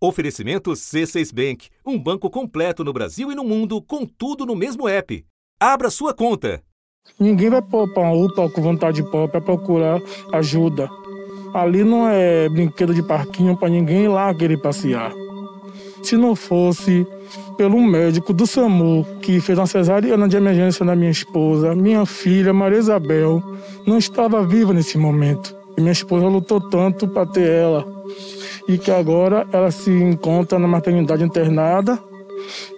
Oferecimento C6 Bank, um banco completo no Brasil e no mundo, com tudo no mesmo app. Abra sua conta. Ninguém vai para uma UPA com vontade de para procurar ajuda. Ali não é brinquedo de parquinho para ninguém ir lá querer passear. Se não fosse pelo médico do SAMU que fez uma cesariana de emergência na minha esposa, minha filha Maria Isabel não estava viva nesse momento. E minha esposa lutou tanto para ter ela e que agora ela se encontra na maternidade internada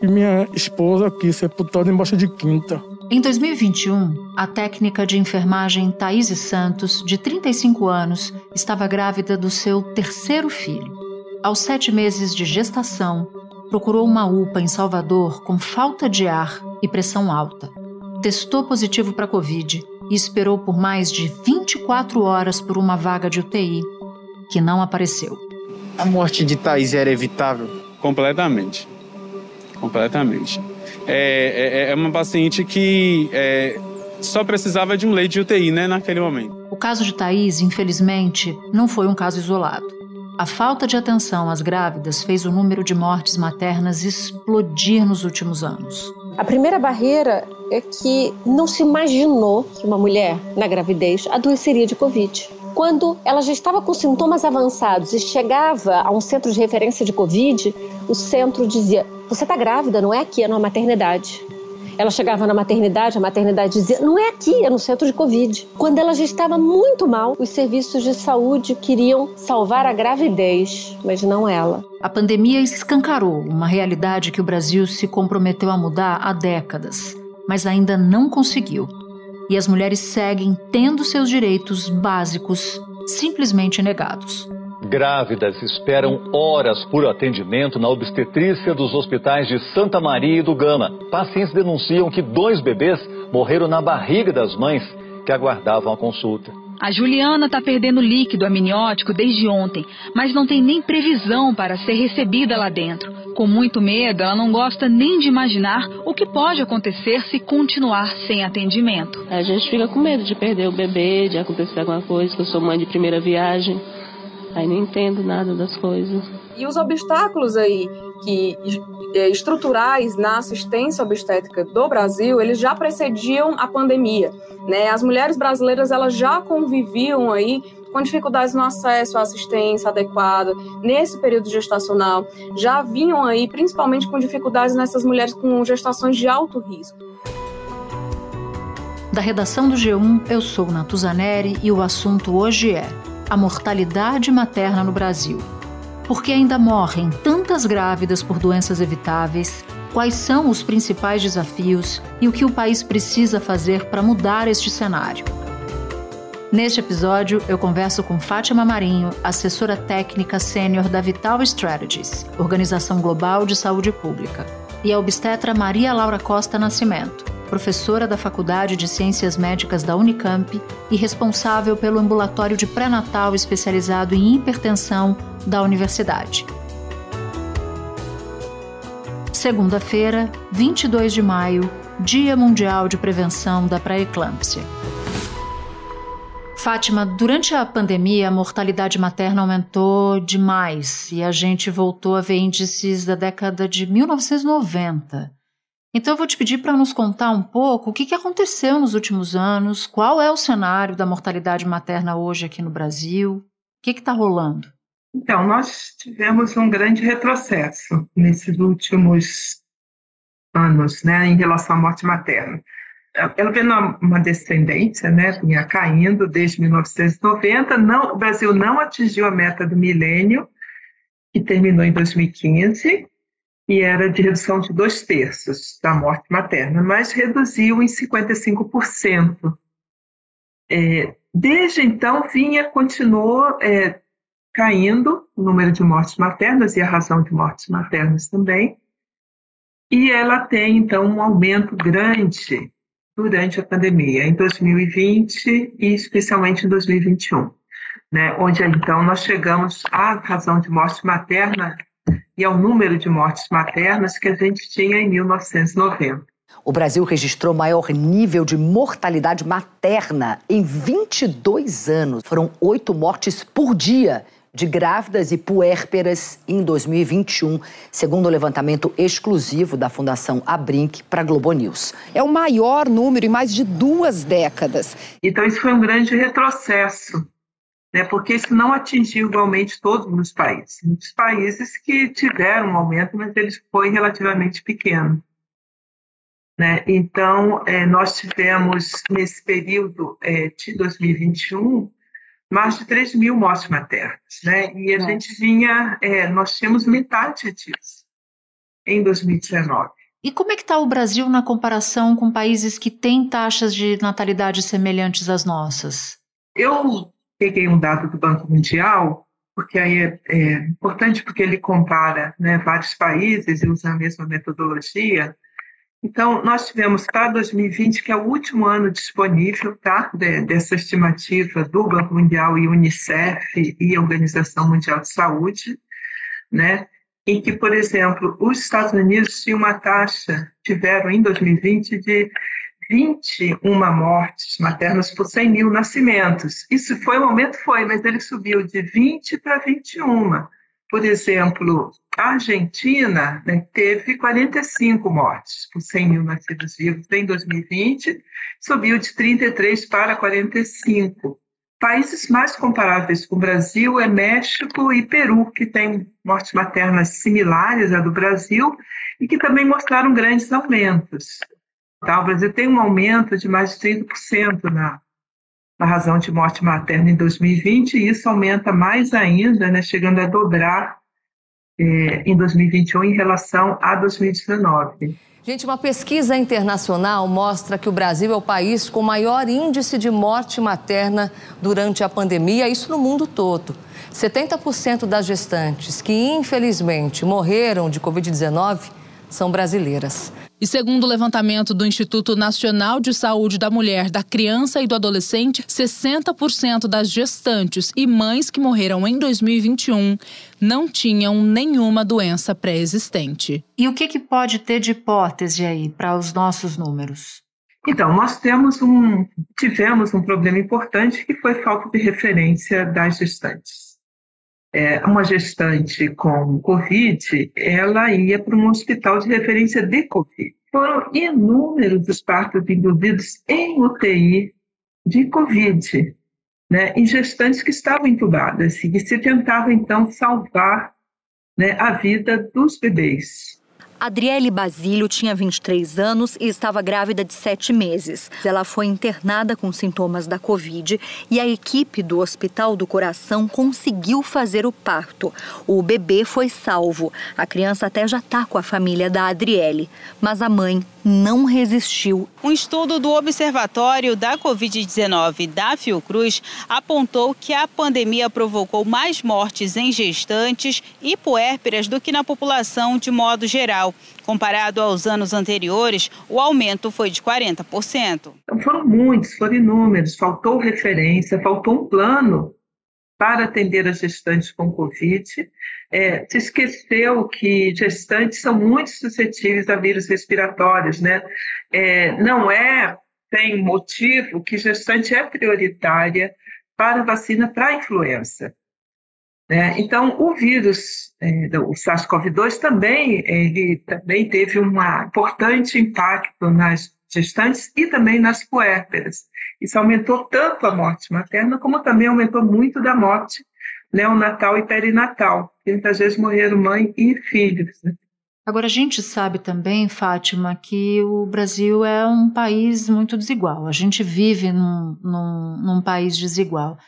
e minha esposa aqui sepultada embaixo de quinta. Em 2021, a técnica de enfermagem Thaís Santos, de 35 anos, estava grávida do seu terceiro filho. Aos sete meses de gestação, procurou uma UPA em Salvador com falta de ar e pressão alta. Testou positivo para Covid e esperou por mais de 24 horas por uma vaga de UTI, que não apareceu. A morte de Thaís era evitável? Completamente. Completamente. É, é, é uma paciente que é, só precisava de um leite de UTI, né, naquele momento. O caso de Thaís, infelizmente, não foi um caso isolado. A falta de atenção às grávidas fez o número de mortes maternas explodir nos últimos anos. A primeira barreira é que não se imaginou que uma mulher na gravidez adoeceria de Covid. Quando ela já estava com sintomas avançados e chegava a um centro de referência de Covid, o centro dizia: Você está grávida, não é aqui, é na maternidade. Ela chegava na maternidade, a maternidade dizia: Não é aqui, é no centro de Covid. Quando ela já estava muito mal, os serviços de saúde queriam salvar a gravidez, mas não ela. A pandemia escancarou uma realidade que o Brasil se comprometeu a mudar há décadas, mas ainda não conseguiu e as mulheres seguem tendo seus direitos básicos simplesmente negados. Grávidas esperam horas por atendimento na obstetrícia dos hospitais de Santa Maria e do Gama. Pacientes denunciam que dois bebês morreram na barriga das mães que aguardavam a consulta. A Juliana está perdendo líquido amniótico desde ontem, mas não tem nem previsão para ser recebida lá dentro. Com muito medo, ela não gosta nem de imaginar o que pode acontecer se continuar sem atendimento. A gente fica com medo de perder o bebê, de acontecer alguma coisa, que eu sou mãe de primeira viagem. Aí não entendo nada das coisas. E os obstáculos aí que é, estruturais na assistência obstétrica do Brasil, eles já precediam a pandemia, né? As mulheres brasileiras elas já conviviam aí com dificuldades no acesso à assistência adequada nesse período gestacional, já vinham aí principalmente com dificuldades nessas mulheres com gestações de alto risco. Da redação do G1, eu sou Natuzaneri e o assunto hoje é a mortalidade materna no Brasil. Por que ainda morrem tantas grávidas por doenças evitáveis? Quais são os principais desafios e o que o país precisa fazer para mudar este cenário? Neste episódio, eu converso com Fátima Marinho, assessora técnica sênior da Vital Strategies, Organização Global de Saúde Pública, e a obstetra Maria Laura Costa Nascimento, professora da Faculdade de Ciências Médicas da Unicamp e responsável pelo ambulatório de pré-natal especializado em hipertensão da universidade. Segunda-feira, 22 de maio, Dia Mundial de Prevenção da Pré-Eclâmpsia. Fátima, durante a pandemia, a mortalidade materna aumentou demais e a gente voltou a ver índices da década de 1990. Então eu vou te pedir para nos contar um pouco o que, que aconteceu nos últimos anos, qual é o cenário da mortalidade materna hoje aqui no Brasil, o que está rolando? Então, nós tivemos um grande retrocesso nesses últimos anos, né, em relação à morte materna. Ela vem uma descendência, né, vinha caindo desde 1990. Não, o Brasil não atingiu a meta do milênio, que terminou em 2015, e era de redução de dois terços da morte materna, mas reduziu em 55%. É, desde então, vinha, continuou é, caindo o número de mortes maternas e a razão de mortes maternas também, e ela tem, então, um aumento grande durante a pandemia, em 2020 e especialmente em 2021, né, onde, então, nós chegamos à razão de morte materna e ao número de mortes maternas que a gente tinha em 1990. O Brasil registrou maior nível de mortalidade materna em 22 anos. Foram oito mortes por dia de grávidas e puérperas em 2021, segundo o levantamento exclusivo da Fundação Abrinq para a Globo News. É o maior número em mais de duas décadas. Então, isso foi um grande retrocesso, né, porque isso não atingiu igualmente todos os países. Muitos países que tiveram um aumento, mas ele foi relativamente pequeno. Né? Então, é, nós tivemos, nesse período é, de 2021, mais de 3 mil mortes maternas, né? E a gente vinha, é, nós tínhamos metade disso em 2019. E como é que está o Brasil na comparação com países que têm taxas de natalidade semelhantes às nossas? Eu peguei um dado do Banco Mundial, porque aí é, é importante porque ele compara né, vários países e usa a mesma metodologia. Então, nós tivemos para 2020, que é o último ano disponível tá, de, dessa estimativa do Banco Mundial e Unicef e Organização Mundial de Saúde, né, em que, por exemplo, os Estados Unidos tinham uma taxa, tiveram em 2020, de 21 mortes maternas por 100 mil nascimentos. Isso foi um aumento? Foi, mas ele subiu de 20 para 21. Por exemplo, a Argentina né, teve 45 mortes por 100 mil nascidos vivos em 2020, subiu de 33 para 45. Países mais comparáveis com o Brasil é México e Peru, que têm mortes maternas similares à do Brasil e que também mostraram grandes aumentos. Tá? O Brasil tem um aumento de mais de 30% na, na razão de morte materna em 2020, e isso aumenta mais ainda, né, chegando a dobrar eh, em 2021 em relação a 2019. Gente, uma pesquisa internacional mostra que o Brasil é o país com maior índice de morte materna durante a pandemia, isso no mundo todo. 70% das gestantes que infelizmente morreram de Covid-19 são brasileiras. E segundo o levantamento do Instituto Nacional de Saúde da Mulher, da Criança e do Adolescente, 60% das gestantes e mães que morreram em 2021 não tinham nenhuma doença pré-existente. E o que, que pode ter de hipótese aí para os nossos números? Então, nós temos um, tivemos um problema importante que foi falta de referência das gestantes é, uma gestante com Covid, ela ia para um hospital de referência de Covid. Foram inúmeros os partos induzidos em UTI de Covid, né, em gestantes que estavam intubadas e que se tentava, então, salvar né, a vida dos bebês. Adriele Basílio tinha 23 anos e estava grávida de sete meses. Ela foi internada com sintomas da Covid e a equipe do Hospital do Coração conseguiu fazer o parto. O bebê foi salvo. A criança até já está com a família da Adriele, mas a mãe não resistiu. Um estudo do Observatório da Covid-19 da Fiocruz apontou que a pandemia provocou mais mortes em gestantes e puérperas do que na população de modo geral. Comparado aos anos anteriores, o aumento foi de 40%. Então foram muitos, foram inúmeros, faltou referência, faltou um plano para atender as gestantes com Covid. É, se esqueceu que gestantes são muito suscetíveis a vírus respiratórios, né? É, não é, tem motivo que gestante é prioritária para vacina para influenza. Né? Então, o vírus, é, o SARS-CoV-2 também, ele também teve um importante impacto nas gestantes e também nas puérperas. Isso aumentou tanto a morte materna, como também aumentou muito da morte neonatal e perinatal, que muitas vezes morreram mãe e filhos. Né? Agora, a gente sabe também, Fátima, que o Brasil é um país muito desigual. A gente vive num, num, num país desigual.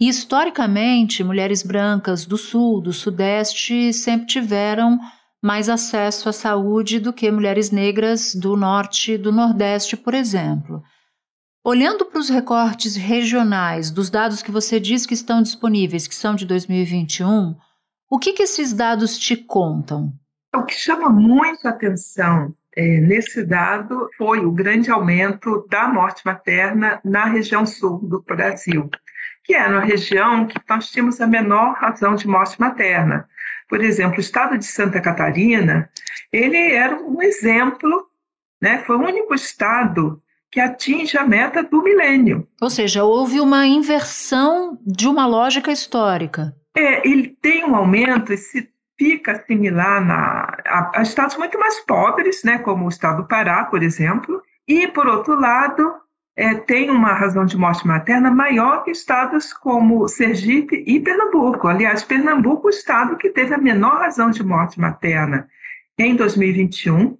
E, historicamente, mulheres brancas do Sul, do Sudeste, sempre tiveram mais acesso à saúde do que mulheres negras do norte e do nordeste, por exemplo. Olhando para os recortes regionais dos dados que você diz que estão disponíveis, que são de 2021, o que, que esses dados te contam? O que chama muito atenção é, nesse dado foi o grande aumento da morte materna na região sul do Brasil, que é na região que nós tínhamos a menor razão de morte materna. Por exemplo, o estado de Santa Catarina, ele era um exemplo, né? foi o único estado que atinge a meta do milênio. Ou seja, houve uma inversão de uma lógica histórica. É, ele tem um aumento e se fica similar na, a, a estados muito mais pobres, né, como o estado do Pará, por exemplo, e, por outro lado, é, tem uma razão de morte materna maior que estados como Sergipe e Pernambuco. Aliás, Pernambuco o estado que teve a menor razão de morte materna em 2021.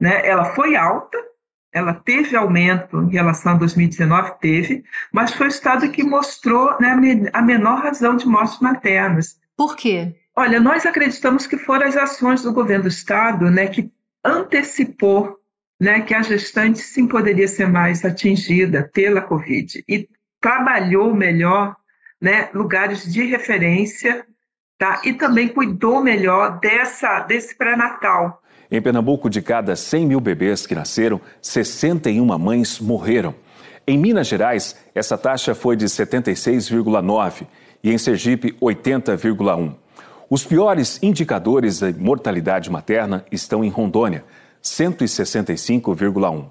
Né? Ela foi alta, ela teve aumento em relação a 2019, teve, mas foi o estado que mostrou né, a menor razão de mortes maternas. Por quê? Olha, nós acreditamos que foram as ações do governo do estado né, que antecipou né, que a gestante sim poderia ser mais atingida pela Covid e trabalhou melhor né, lugares de referência tá, e também cuidou melhor dessa, desse pré-natal. Em Pernambuco, de cada 100 mil bebês que nasceram, 61 mães morreram. Em Minas Gerais, essa taxa foi de 76,9 e em Sergipe, 80,1. Os piores indicadores de mortalidade materna estão em Rondônia, 165,1.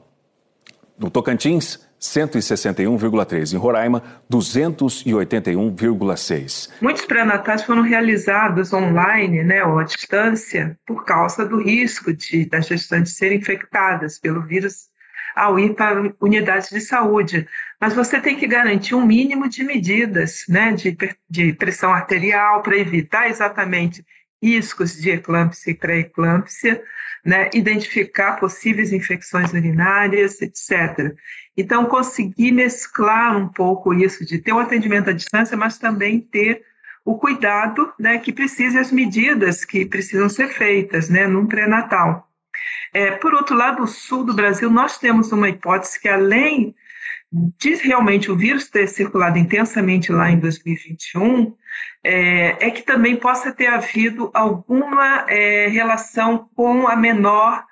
No Tocantins, 161,3. Em Roraima, 281,6. Muitos pré-natais foram realizados online, né, ou à distância, por causa do risco de das gestantes serem infectadas pelo vírus ao ir para unidades de saúde. Mas você tem que garantir um mínimo de medidas, né, de, de pressão arterial para evitar exatamente riscos de eclâmpsia e pré-eclâmpsia, né, identificar possíveis infecções urinárias, etc. Então, conseguir mesclar um pouco isso, de ter o um atendimento à distância, mas também ter o cuidado né, que precisa, as medidas que precisam ser feitas né, num pré-natal. É, por outro lado, no sul do Brasil, nós temos uma hipótese que, além de realmente o vírus ter circulado intensamente lá em 2021, é, é que também possa ter havido alguma é, relação com a menor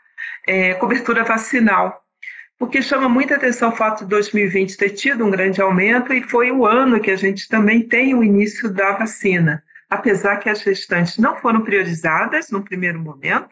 é, cobertura vacinal. Porque chama muita atenção o fato de 2020 ter tido um grande aumento e foi o ano que a gente também tem o início da vacina. Apesar que as restantes não foram priorizadas no primeiro momento,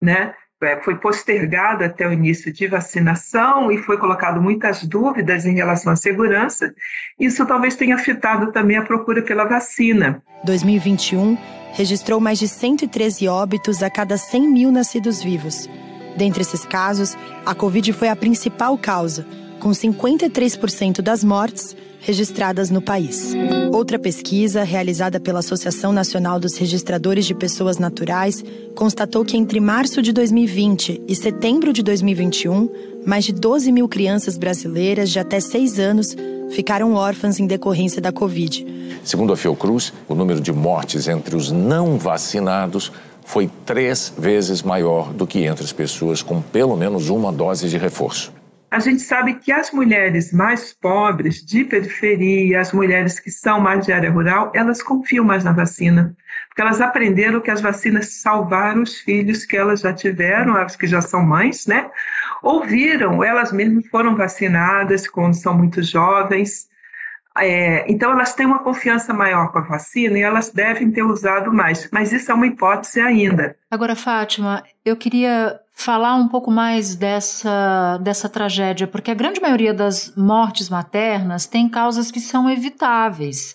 né? É, foi postergado até o início de vacinação e foi colocado muitas dúvidas em relação à segurança. Isso talvez tenha afetado também a procura pela vacina. 2021 registrou mais de 113 óbitos a cada 100 mil nascidos vivos. Dentre esses casos, a Covid foi a principal causa, com 53% das mortes registradas no país. Outra pesquisa, realizada pela Associação Nacional dos Registradores de Pessoas Naturais, constatou que entre março de 2020 e setembro de 2021, mais de 12 mil crianças brasileiras de até 6 anos ficaram órfãs em decorrência da Covid. Segundo a Fiocruz, o número de mortes entre os não vacinados foi três vezes maior do que entre as pessoas com pelo menos uma dose de reforço a gente sabe que as mulheres mais pobres, de periferia, as mulheres que são mais de área rural, elas confiam mais na vacina, porque elas aprenderam que as vacinas salvaram os filhos que elas já tiveram, as que já são mães, né? Ouviram, elas mesmas foram vacinadas quando são muito jovens, é, então, elas têm uma confiança maior com a vacina e elas devem ter usado mais, mas isso é uma hipótese ainda. Agora, Fátima, eu queria falar um pouco mais dessa, dessa tragédia, porque a grande maioria das mortes maternas tem causas que são evitáveis.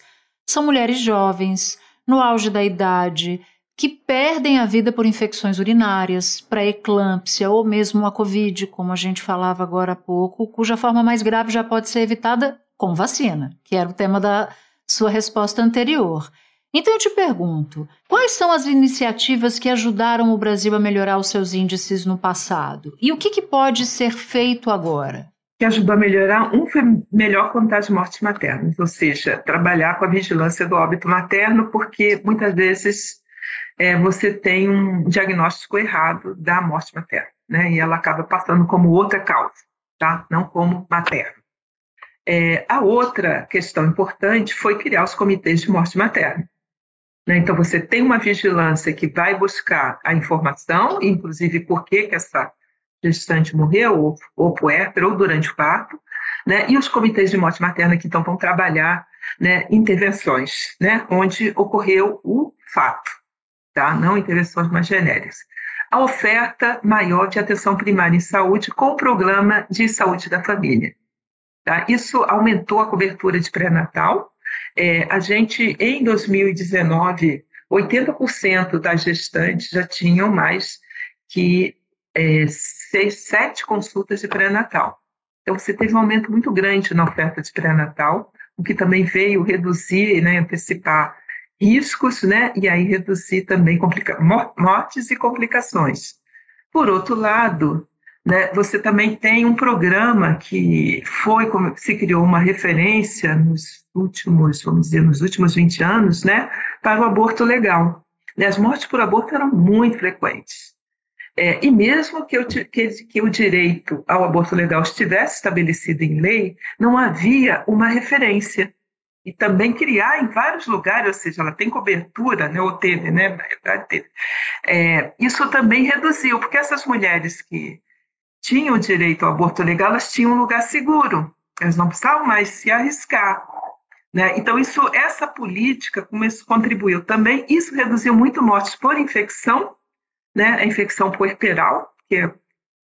São mulheres jovens, no auge da idade, que perdem a vida por infecções urinárias, pré-eclâmpsia ou mesmo a Covid, como a gente falava agora há pouco, cuja forma mais grave já pode ser evitada com vacina, que era o tema da sua resposta anterior. Então eu te pergunto, quais são as iniciativas que ajudaram o Brasil a melhorar os seus índices no passado? E o que, que pode ser feito agora? que ajudou a melhorar, um foi melhor contar de mortes maternas, ou seja, trabalhar com a vigilância do óbito materno, porque muitas vezes é, você tem um diagnóstico errado da morte materna, né? E ela acaba passando como outra causa, tá? Não como materna. É, a outra questão importante foi criar os comitês de morte materna. Né? Então, você tem uma vigilância que vai buscar a informação, inclusive por que, que essa gestante morreu, ou, ou puérpera, ou durante o parto, né? e os comitês de morte materna que então vão trabalhar né, intervenções, né, onde ocorreu o fato, tá? não intervenções mais genéricas. A oferta maior de atenção primária em saúde com o programa de saúde da família. Tá? Isso aumentou a cobertura de pré-natal, É, a gente, em 2019, 80% das gestantes já tinham mais que é, seis, sete consultas de pré-natal. Então, você teve um aumento muito grande na oferta de pré-natal, o que também veio reduzir, né, antecipar riscos, né, e aí reduzir também mortes e complicações. Por outro lado, né, você também tem um programa que foi, como se criou uma referência nos últimos, vamos dizer, nos últimos 20 anos, né, para o aborto legal. As mortes por aborto eram muito frequentes. É, e mesmo que, eu, que, que, o direito ao aborto legal estivesse estabelecido em lei, não havia uma referência. E também criar em vários lugares, ou seja, ela tem cobertura, né, ou teve, né. É, isso também reduziu, porque essas mulheres que tinham direito ao aborto legal, elas tinham um lugar seguro, elas não precisavam mais se arriscar. Né? Então, isso, essa política, como isso contribuiu também, isso reduziu muito mortes por infecção, né, a infecção puerperal, que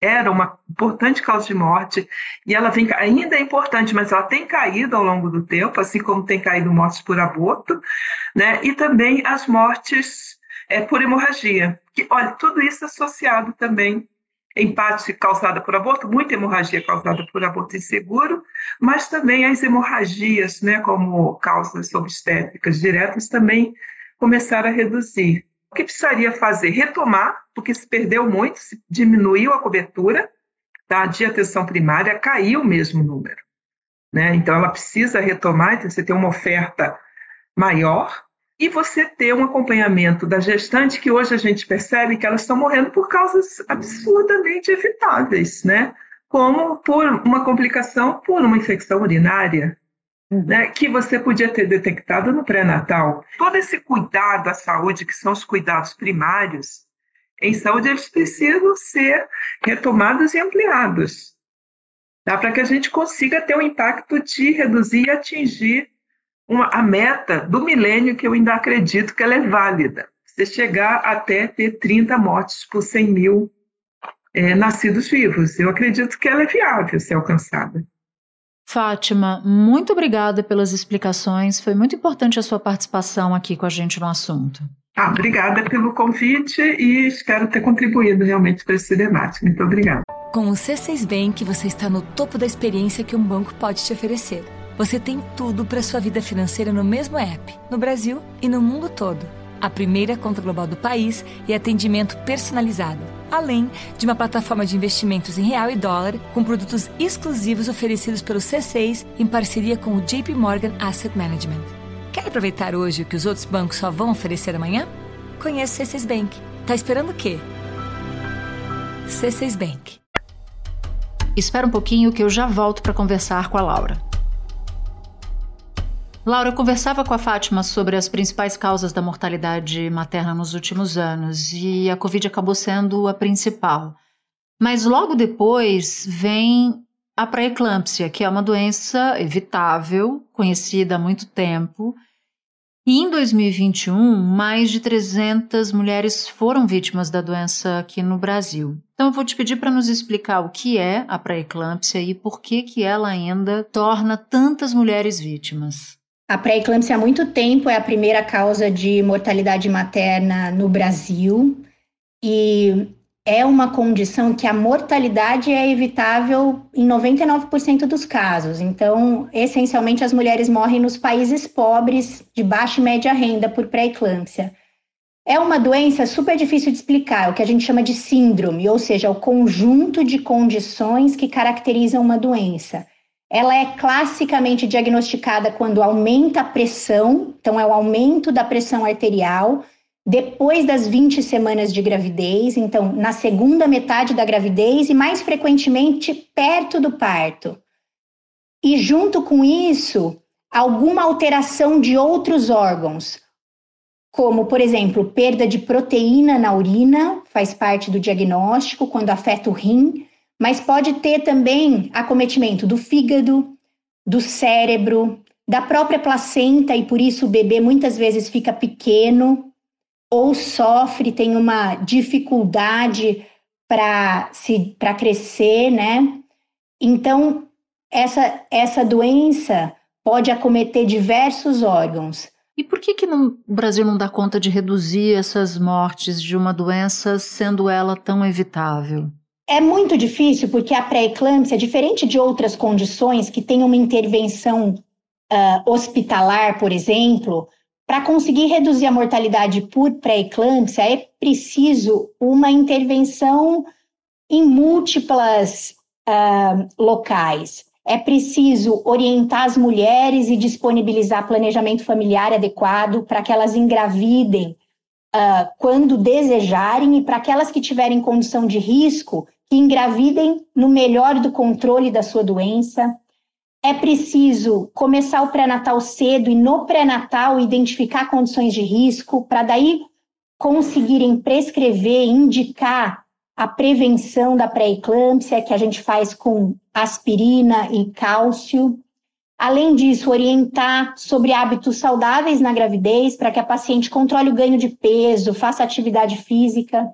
era uma importante causa de morte, e ela vem, ainda é importante, mas ela tem caído ao longo do tempo, assim como tem caído mortes por aborto, né, e também as mortes é, por hemorragia. Que, olha, tudo isso associado também empate causada por aborto, muita hemorragia causada por aborto inseguro, mas também as hemorragias, né, como causas obstétricas diretas, também começaram a reduzir. O que precisaria fazer? Retomar, porque se perdeu muito, se diminuiu a cobertura tá, de atenção primária, caiu mesmo o número. Né? Então, ela precisa retomar, então você tem uma oferta maior e você ter um acompanhamento da gestante, que hoje a gente percebe que elas estão morrendo por causas absurdamente evitáveis, né? Como por uma complicação por uma infecção urinária, né, que você podia ter detectado no pré-natal. Todo esse cuidado à saúde, que são os cuidados primários, em saúde eles precisam ser retomados e ampliados, tá? para que a gente consiga ter o um impacto de reduzir e atingir uma, a meta do milênio, que eu ainda acredito que ela é válida. Você chegar até ter 30 mortes por 100 mil é, nascidos vivos. Eu acredito que ela é viável ser alcançada. Fátima, muito obrigada pelas explicações. Foi muito importante a sua participação aqui com a gente no assunto. Ah, obrigada pelo convite e espero ter contribuído realmente para esse debate. Muito obrigada. Com o C6 Bank, você está no topo da experiência que um banco pode te oferecer. Você tem tudo para sua vida financeira no mesmo app, no Brasil e no mundo todo a primeira conta global do país e atendimento personalizado, além de uma plataforma de investimentos em real e dólar com produtos exclusivos oferecidos pelo C6 em parceria com o JP Morgan Asset Management. Quer aproveitar hoje o que os outros bancos só vão oferecer amanhã? Conheça o C6 Bank. Tá esperando o quê? C6 Bank. Espera um pouquinho que eu já volto para conversar com a Laura. Laura, eu conversava com a Fátima sobre as principais causas da mortalidade materna nos últimos anos e a Covid acabou sendo a principal. Mas logo depois vem a pré-eclâmpsia, que é uma doença evitável, conhecida há muito tempo. E em 2021, mais de 300 mulheres foram vítimas da doença aqui no Brasil. Então eu vou te pedir para nos explicar o que é a pré-eclâmpsia e por que que ela ainda torna tantas mulheres vítimas. A pré-eclâmpsia há muito tempo é a primeira causa de mortalidade materna no Brasil e é uma condição que a mortalidade é evitável em 99% dos casos. Então, essencialmente, as mulheres morrem nos países pobres de baixa e média renda por pré-eclâmpsia. É uma doença super difícil de explicar, o que a gente chama de síndrome, ou seja, o conjunto de condições que caracterizam uma doença. Ela é classicamente diagnosticada quando aumenta a pressão, então é o aumento da pressão arterial depois das 20 semanas de gravidez, então na segunda metade da gravidez e mais frequentemente perto do parto. E junto com isso, alguma alteração de outros órgãos, como, por exemplo, perda de proteína na urina, faz parte do diagnóstico quando afeta o rim, mas pode ter também acometimento do fígado, do cérebro, da própria placenta e por isso o bebê muitas vezes fica pequeno ou sofre, tem uma dificuldade para se para crescer, né? Então, essa essa doença pode acometer diversos órgãos. E por que, que não, o Brasil não dá conta de reduzir essas mortes de uma doença, sendo ela tão evitável? É muito difícil porque a pré-eclâmpsia, diferente de outras condições que têm uma intervenção uh, hospitalar, por exemplo, para conseguir reduzir a mortalidade por pré-eclâmpsia é preciso uma intervenção em múltiplas uh, locais. É preciso orientar as mulheres e disponibilizar planejamento familiar adequado para que elas engravidem uh, quando desejarem e para aquelas que tiverem condição de risco, que engravidem no melhor do controle da sua doença. É preciso começar o pré-natal cedo e no pré-natal identificar condições de risco para daí conseguirem prescrever, indicar a prevenção da pré-eclâmpsia, que a gente faz com aspirina e cálcio. Além disso, orientar sobre hábitos saudáveis na gravidez para que a paciente controle o ganho de peso, faça atividade física.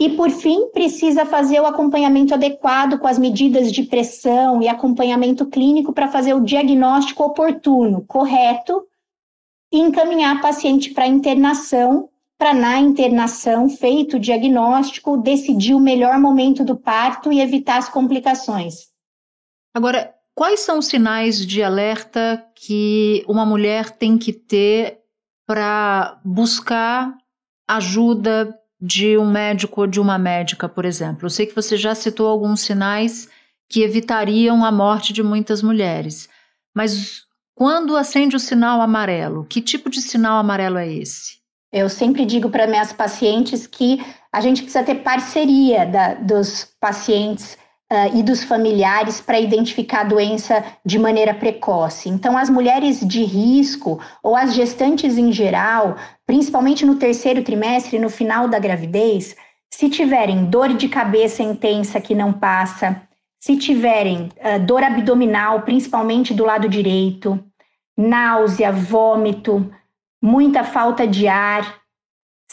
E, por fim, precisa fazer o acompanhamento adequado com as medidas de pressão e acompanhamento clínico para fazer o diagnóstico oportuno, correto, e encaminhar a paciente para internação para na internação, feito o diagnóstico, decidir o melhor momento do parto e evitar as complicações. Agora, quais são os sinais de alerta que uma mulher tem que ter para buscar ajuda de um médico ou de uma médica, por exemplo? Eu sei que você já citou alguns sinais que evitariam a morte de muitas mulheres, mas quando acende o sinal amarelo, que tipo de sinal amarelo é esse? Eu sempre digo para minhas pacientes que a gente precisa ter parceria da, dos pacientes uh, e dos familiares para identificar a doença de maneira precoce. Então, as mulheres de risco ou as gestantes em geral, principalmente no terceiro trimestre, no final da gravidez, se tiverem dor de cabeça intensa que não passa, se tiverem uh, dor abdominal, principalmente do lado direito, náusea, vômito, muita falta de ar,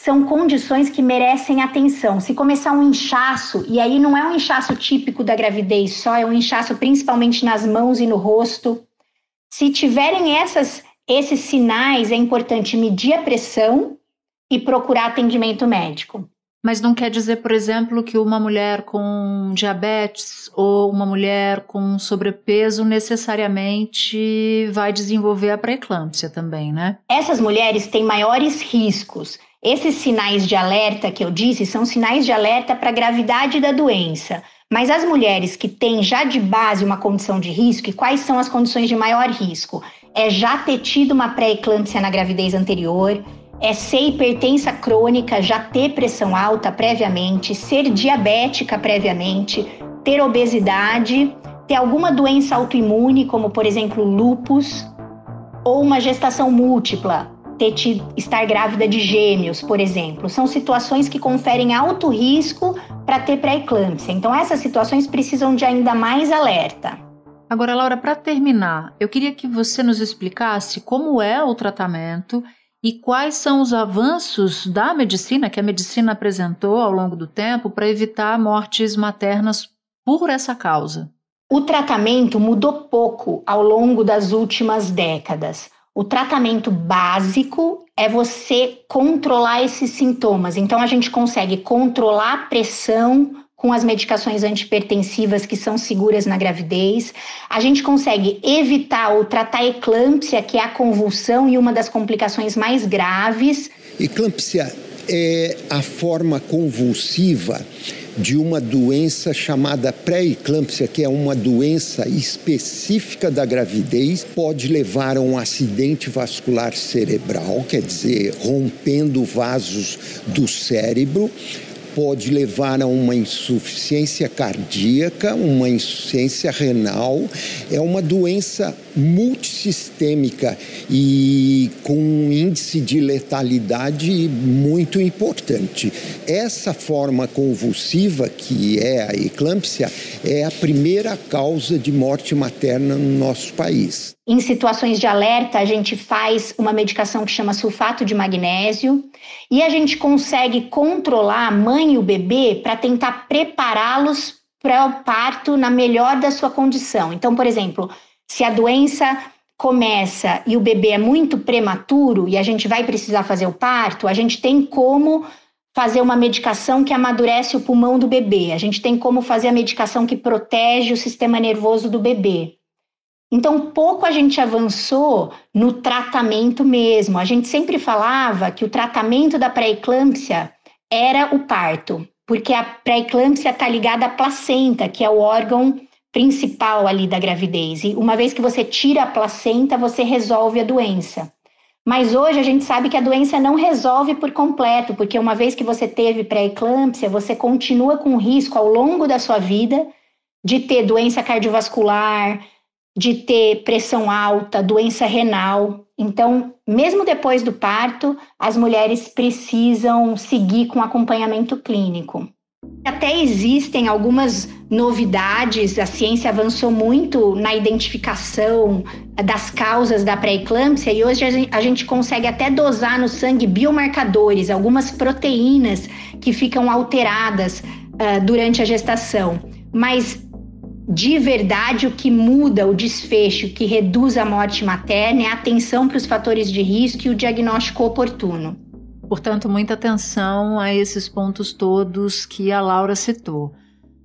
são condições que merecem atenção. Se começar um inchaço, e aí não é um inchaço típico da gravidez só, é um inchaço principalmente nas mãos e no rosto. Se tiverem essas, esses sinais, é importante medir a pressão e procurar atendimento médico. Mas não quer dizer, por exemplo, que uma mulher com diabetes ou uma mulher com sobrepeso necessariamente vai desenvolver a pré-eclâmpsia também, né? Essas mulheres têm maiores riscos. Esses sinais de alerta que eu disse são sinais de alerta para a gravidade da doença. Mas as mulheres que têm já de base uma condição de risco, e quais são as condições de maior risco? É já ter tido uma pré-eclâmpsia na gravidez anterior, é ser hipertensa crônica, já ter pressão alta previamente, ser diabética previamente, ter obesidade, ter alguma doença autoimune, como por exemplo lupus, ou uma gestação múltipla, ter tido, estar grávida de gêmeos, por exemplo. São situações que conferem alto risco para ter pré-eclâmpsia. Então essas situações precisam de ainda mais alerta. Agora, Laura, para terminar, eu queria que você nos explicasse como é o tratamento e quais são os avanços da medicina que a medicina apresentou ao longo do tempo para evitar mortes maternas por essa causa? O tratamento mudou pouco ao longo das últimas décadas. O tratamento básico é você controlar esses sintomas. Então, a gente consegue controlar a pressão, com as medicações antipertensivas que são seguras na gravidez. A gente consegue evitar ou tratar a eclâmpsia, que é a convulsão e uma das complicações mais graves. Eclâmpsia é a forma convulsiva de uma doença chamada pré-eclâmpsia, que é uma doença específica da gravidez, pode levar a um acidente vascular cerebral, quer dizer, rompendo vasos do cérebro pode levar a uma insuficiência cardíaca, uma insuficiência renal. É uma doença multissistêmica e com um índice de letalidade muito importante. Essa forma convulsiva, que é a eclâmpsia, é a primeira causa de morte materna no nosso país. Em situações de alerta, a gente faz uma medicação que chama sulfato de magnésio e a gente consegue controlar a mãe e o bebê para tentar prepará-los para o parto na melhor da sua condição. Então, por exemplo, se a doença começa e o bebê é muito prematuro e a gente vai precisar fazer o parto, a gente tem como fazer uma medicação que amadurece o pulmão do bebê, a gente tem como fazer a medicação que protege o sistema nervoso do bebê. Então, pouco a gente avançou no tratamento mesmo. A gente sempre falava que o tratamento da pré-eclâmpsia era o parto, porque a pré-eclâmpsia está ligada à placenta, que é o órgão principal ali da gravidez. E uma vez que você tira a placenta, você resolve a doença. Mas hoje a gente sabe que a doença não resolve por completo, porque uma vez que você teve pré-eclâmpsia, você continua com risco ao longo da sua vida de ter doença cardiovascular, de ter pressão alta, doença renal. Então, mesmo depois do parto, as mulheres precisam seguir com acompanhamento clínico. Até existem algumas novidades, a ciência avançou muito na identificação das causas da pré-eclâmpsia e hoje a gente consegue até dosar no sangue biomarcadores, algumas proteínas que ficam alteradas uh, durante a gestação. Mas de verdade o que muda o desfecho, que reduz a morte materna, é a atenção para os fatores de risco e o diagnóstico oportuno. Portanto, muita atenção a esses pontos todos que a Laura citou.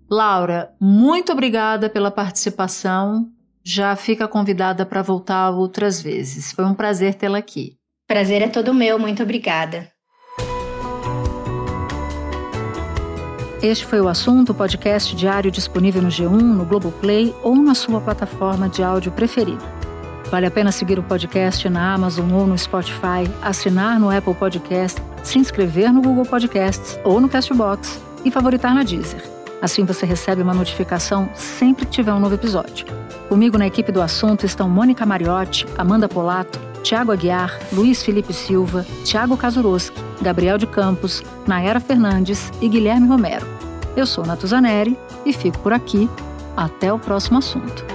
Laura, muito obrigada pela participação. Já fica convidada para voltar outras vezes. Foi um prazer tê-la aqui. Prazer é todo meu, muito obrigada. Este foi o assunto, podcast diário disponível no G1, no Globoplay ou na sua plataforma de áudio preferida. Vale a pena seguir o podcast na Amazon ou no Spotify, assinar no Apple Podcast, se inscrever no Google Podcasts ou no Castbox e favoritar na Deezer. Assim você recebe uma notificação sempre que tiver um novo episódio. Comigo na equipe do assunto estão Mônica Mariotti, Amanda Polato, Tiago Aguiar, Luiz Felipe Silva, Tiago Kazuroski, Gabriel de Campos, Nayara Fernandes e Guilherme Romero. Eu sou Natuzaneri e fico por aqui. Até o próximo assunto.